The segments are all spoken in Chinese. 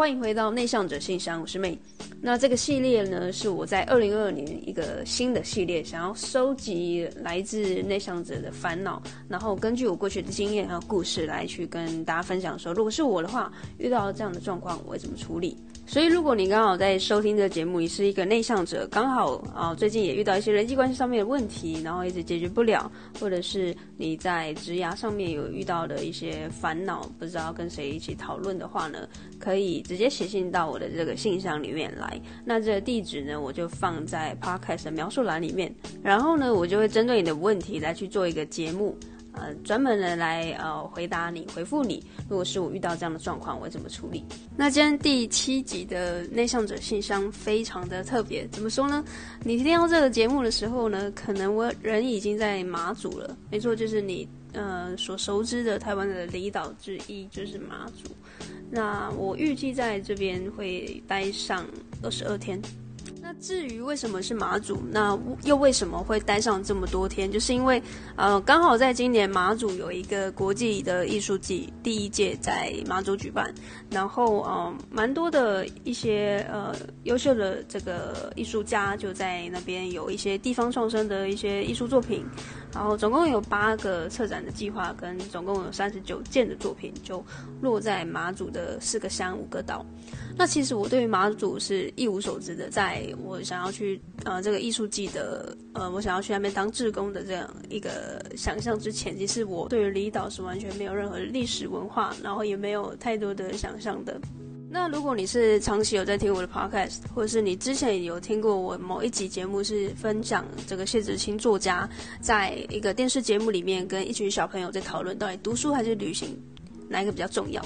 欢迎回到内向者信箱，我是妹。那这个系列呢，是我在二零二二年一个新的系列，想要收集来自内向者的烦恼，然后根据我过去的经验和故事来去跟大家分享说，如果是我的话，遇到这样的状况，我会怎么处理？所以，如果你刚好在收听这个节目，你是一个内向者，刚好啊最近也遇到一些人际关系上面的问题，然后一直解决不了，或者是你在职涯上面有遇到的一些烦恼，不知道跟谁一起讨论的话呢，可以直接写信到我的这个信箱里面来。那这个地址呢，我就放在 Podcast 的描述栏里面，然后呢，我就会针对你的问题来去做一个节目。呃，专门的来呃回答你，回复你。如果是我遇到这样的状况，我会怎么处理？那今天第七集的内向者信箱非常的特别，怎么说呢？你听到这个节目的时候呢，可能我人已经在马祖了。没错，就是你呃所熟知的台湾的离岛之一，就是马祖。那我预计在这边会待上二十二天。至于为什么是马祖，那又为什么会待上这么多天？就是因为，呃，刚好在今年马祖有一个国际的艺术季，第一届在马祖举办，然后，呃，蛮多的一些呃优秀的这个艺术家就在那边有一些地方创生的一些艺术作品，然后总共有八个策展的计划，跟总共有三十九件的作品就落在马祖的四个乡五个岛。那其实我对于马祖是一无所知的，在我想要去呃这个艺术季的呃我想要去那边当志工的这样一个想象之前，其实我对于离岛是完全没有任何历史文化，然后也没有太多的想象的。那如果你是长期有在听我的 podcast，或者是你之前有听过我某一集节目是分享这个谢子清作家在一个电视节目里面跟一群小朋友在讨论到底读书还是旅行哪一个比较重要，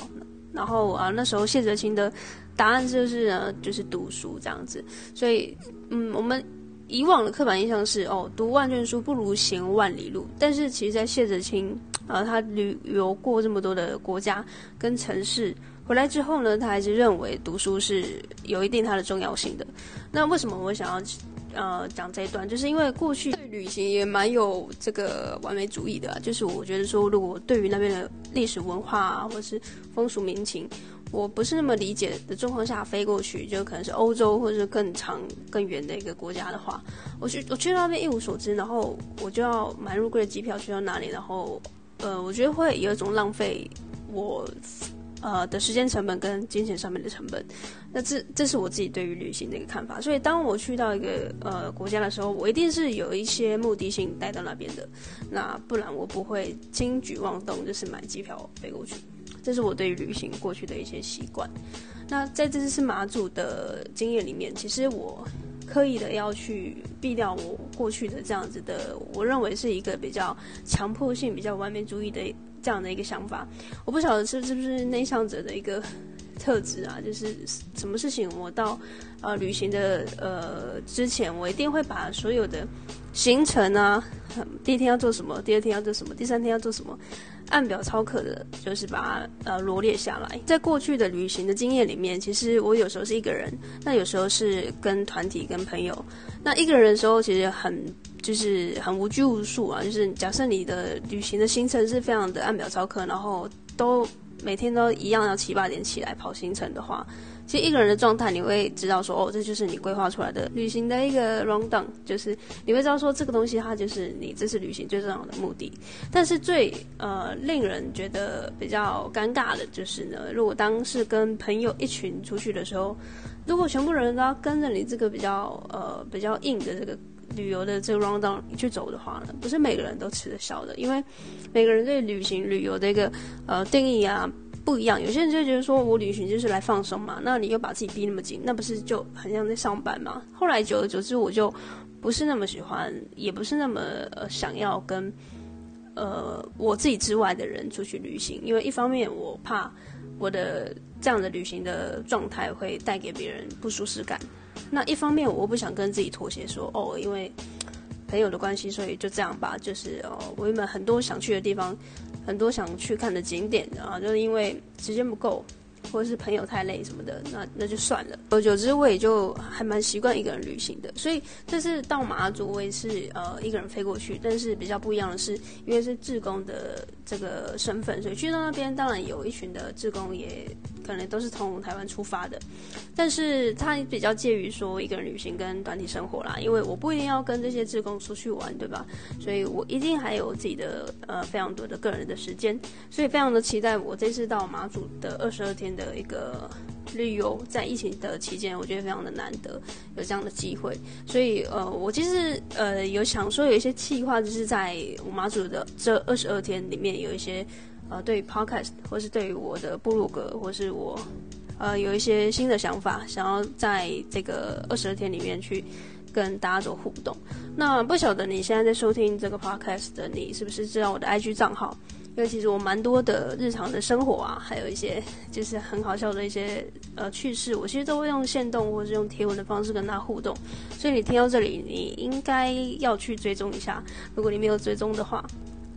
然后啊那时候谢哲青的。答案就是呢，就是读书这样子。所以，嗯，我们以往的刻板印象是，哦，读万卷书不如行万里路。但是，其实，在谢哲青啊，他旅游过这么多的国家跟城市，回来之后呢，他还是认为读书是有一定它的重要性的。那为什么我想要呃讲这一段？就是因为过去旅行也蛮有这个完美主义的，就是我觉得说，如果对于那边的历史文化啊，或是风俗民情，我不是那么理解的状况下飞过去，就可能是欧洲或者是更长更远的一个国家的话，我去我去到那边一无所知，然后我就要买入贵的机票去到那里，然后呃，我觉得会有一种浪费我呃的时间成本跟金钱上面的成本。那这这是我自己对于旅行的一个看法。所以当我去到一个呃国家的时候，我一定是有一些目的性带到那边的，那不然我不会轻举妄动，就是买机票飞过去。这是我对于旅行过去的一些习惯。那在这次马祖的经验里面，其实我刻意的要去避掉我过去的这样子的，我认为是一个比较强迫性、比较完美主义的这样的一个想法。我不晓得是是不是内向者的一个特质啊，就是什么事情我到呃旅行的呃之前，我一定会把所有的行程啊，第一天要做什么，第二天要做什么，第三天要做什么。按表操课的，就是把它呃罗列下来。在过去的旅行的经验里面，其实我有时候是一个人，那有时候是跟团体、跟朋友。那一个人的时候，其实很就是很无拘无束啊。就是假设你的旅行的行程是非常的按表操课，然后都每天都一样要七八点起来跑行程的话。其实一个人的状态，你会知道说，哦，这就是你规划出来的旅行的一个 rundown，就是你会知道说，这个东西它就是你这次旅行最重要的目的。但是最呃令人觉得比较尴尬的就是呢，如果当是跟朋友一群出去的时候，如果全部人都要跟着你这个比较呃比较硬的这个旅游的这个 rundown 去走的话呢，不是每个人都吃得消的，因为每个人对旅行旅游的一个呃定义啊。不一样，有些人就觉得说，我旅行就是来放松嘛，那你又把自己逼那么紧，那不是就很像在上班吗？后来久而久之，我就不是那么喜欢，也不是那么呃想要跟呃我自己之外的人出去旅行，因为一方面我怕我的这样的旅行的状态会带给别人不舒适感，那一方面我不想跟自己妥协说，哦，因为朋友的关系，所以就这样吧，就是哦，我原本很多想去的地方。很多想去看的景点啊，就是因为时间不够，或者是朋友太累什么的，那那就算了。久而久之，我也就还蛮习惯一个人旅行的。所以这次到马祖，我也是呃一个人飞过去。但是比较不一样的是，因为是志工的这个身份，所以去到那边当然有一群的志工也可能都是从台湾出发的，但是它比较介于说一个人旅行跟团体生活啦，因为我不一定要跟这些志工出去玩，对吧？所以我一定还有自己的呃非常多的个人的时间，所以非常的期待我这次到马祖的二十二天的一个旅游，在疫情的期间，我觉得非常的难得有这样的机会，所以呃，我其实呃有想说有一些计划，就是在我马祖的这二十二天里面有一些。呃，对于 Podcast 或是对于我的部落格，或是我呃有一些新的想法，想要在这个二十二天里面去跟大家做互动。那不晓得你现在在收听这个 Podcast 的你，是不是知道我的 IG 账号？因为其实我蛮多的日常的生活啊，还有一些就是很好笑的一些呃趣事，我其实都会用线动或是用贴文的方式跟他互动。所以你听到这里，你应该要去追踪一下。如果你没有追踪的话，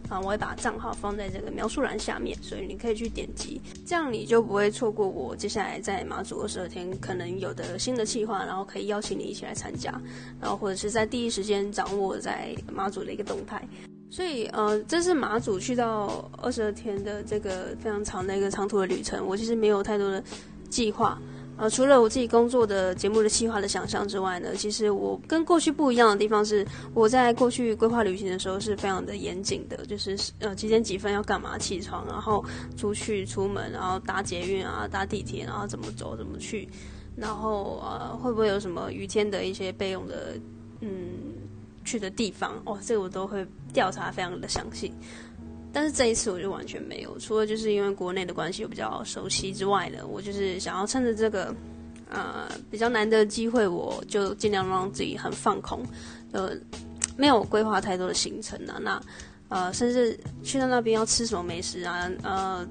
啊，我会把账号放在这个描述栏下面，所以你可以去点击，这样你就不会错过我接下来在马祖二十二天可能有的新的计划，然后可以邀请你一起来参加，然后或者是在第一时间掌握在马祖的一个动态。所以，呃，这是马祖去到二十二天的这个非常长的一个长途的旅程，我其实没有太多的计划。呃，除了我自己工作的节目的计划的想象之外呢，其实我跟过去不一样的地方是，我在过去规划旅行的时候是非常的严谨的，就是呃几点几分要干嘛起床，然后出去出门，然后搭捷运啊，搭地铁，然后怎么走怎么去，然后呃会不会有什么雨天的一些备用的嗯去的地方哦，这个我都会调查非常的详细。但是这一次我就完全没有，除了就是因为国内的关系我比较熟悉之外呢，我就是想要趁着这个，呃，比较难得的机会，我就尽量让自己很放空，呃，没有规划太多的行程啊。那呃，甚至去到那边要吃什么美食啊，呃，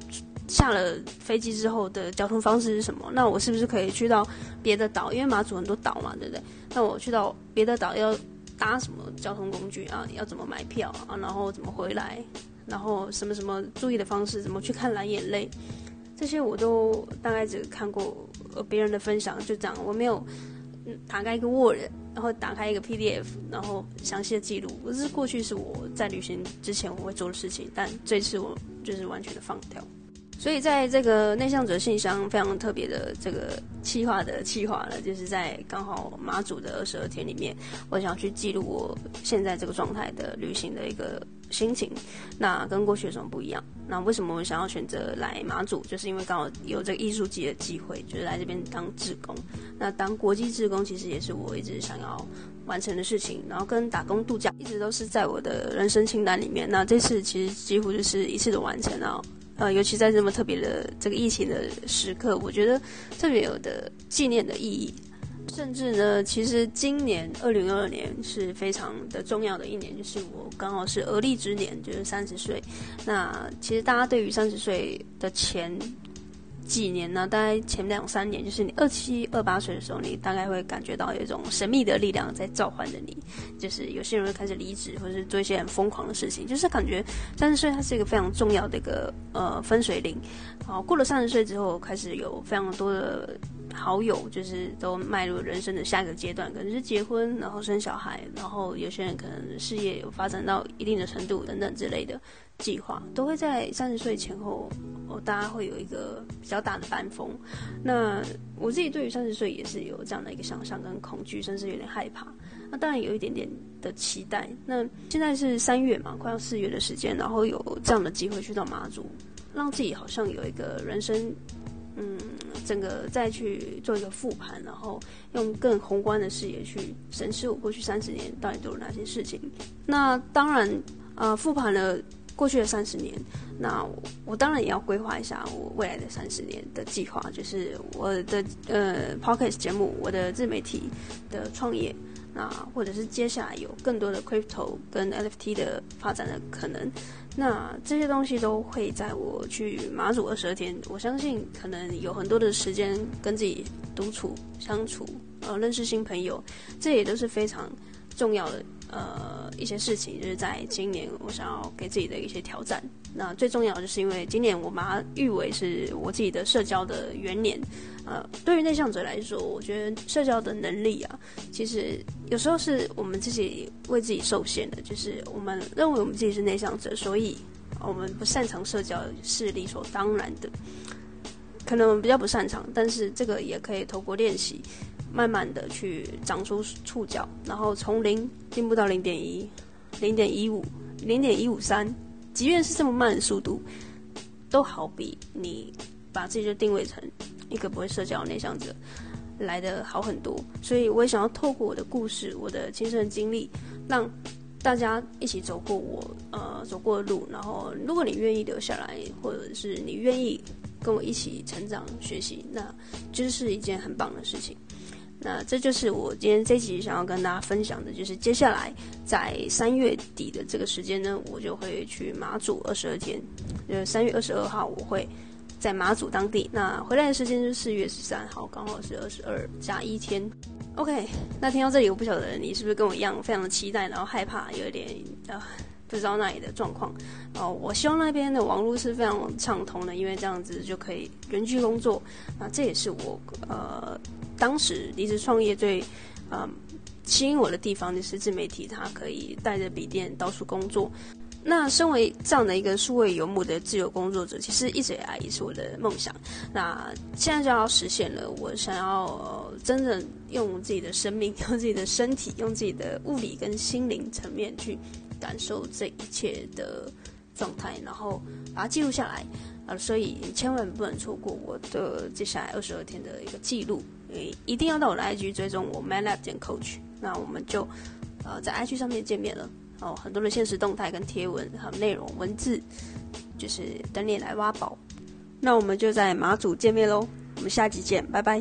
下了飞机之后的交通方式是什么？那我是不是可以去到别的岛？因为马祖很多岛嘛，对不对？那我去到别的岛要搭什么交通工具啊？要怎么买票啊？然后怎么回来？然后什么什么注意的方式，怎么去看蓝眼泪，这些我都大概只看过呃别人的分享，就这样。我没有打开一个 Word，然后打开一个 PDF，然后详细的记录。这是过去是我在旅行之前我会做的事情，但这次我就是完全的放掉。所以在这个内向者信箱非常特别的这个企划的企划了，就是在刚好马祖的二十二天里面，我想去记录我现在这个状态的旅行的一个。心情，那跟过去有什么不一样？那为什么我想要选择来马祖？就是因为刚好有这个艺术季的机会，就是来这边当志工。那当国际志工其实也是我一直想要完成的事情。然后跟打工度假一直都是在我的人生清单里面。那这次其实几乎就是一次的完成啊。呃，尤其在这么特别的这个疫情的时刻，我觉得特别有的纪念的意义。甚至呢，其实今年二零二二年是非常的重要的一年，就是我刚好是而立之年，就是三十岁。那其实大家对于三十岁的前几年呢，大概前两三年，就是你二七二八岁的时候，你大概会感觉到有一种神秘的力量在召唤着你。就是有些人会开始离职，或者是做一些很疯狂的事情。就是感觉三十岁它是一个非常重要的一个呃分水岭。好，过了三十岁之后，开始有非常多的。好友就是都迈入人生的下一个阶段，可能是结婚，然后生小孩，然后有些人可能事业有发展到一定的程度等等之类的计划，都会在三十岁前后，哦，大家会有一个比较大的班风。那我自己对于三十岁也是有这样的一个想象跟恐惧，甚至有点害怕。那当然有一点点的期待。那现在是三月嘛，快要四月的时间，然后有这样的机会去到马祖，让自己好像有一个人生。嗯，整个再去做一个复盘，然后用更宏观的视野去审视我过去三十年到底做了哪些事情。那当然，呃，复盘了过去的三十年，那我，当然也要规划一下我未来的三十年的计划，就是我的呃 Podcast 节目，我的自媒体的创业。那或者是接下来有更多的 crypto 跟 NFT 的发展的可能，那这些东西都会在我去马祖二十二天，我相信可能有很多的时间跟自己独处相处，呃，认识新朋友，这也都是非常重要的。呃，一些事情就是在今年，我想要给自己的一些挑战。那最重要就是因为今年我把它誉为是我自己的社交的元年。呃，对于内向者来说，我觉得社交的能力啊，其实有时候是我们自己为自己受限的。就是我们认为我们自己是内向者，所以我们不擅长社交是理所当然的。可能我们比较不擅长，但是这个也可以透过练习，慢慢的去长出触角，然后从零进步到零点一、零点一五、零点一五三，即便是这么慢的速度，都好比你把自己就定位成一个不会社交的内向者来的好很多。所以我也想要透过我的故事、我的亲身经历，让大家一起走过我呃走过的路。然后，如果你愿意留下来，或者是你愿意。跟我一起成长学习，那就是一件很棒的事情。那这就是我今天这集想要跟大家分享的，就是接下来在三月底的这个时间呢，我就会去马祖二十二天。就是，三月二十二号我会在马祖当地，那回来的时间是四月十三号，刚好是二十二加一天。OK，那听到这里，我不晓得你是不是跟我一样非常的期待，然后害怕，有点呃。不知道那里的状况哦，我希望那边的网络是非常畅通的，因为这样子就可以远距工作。那这也是我呃当时离职创业最呃吸引我的地方，就是自媒体，它可以带着笔电到处工作。那身为这样的一个数位游牧的自由工作者，其实一直以来也是我的梦想。那现在就要实现了，我想要、真正用自己的生命、用自己的身体、用自己的物理跟心灵层面去。感受这一切的状态，然后把它记录下来、呃！所以千万不能错过我的接下来二十二天的一个记录，诶，一定要到我的 IG 追踪我 MyLab 点 Coach，那我们就呃在 IG 上面见面了哦，很多的现实动态跟贴文还有内容文字，就是等你来挖宝。那我们就在马祖见面喽，我们下集见，拜拜。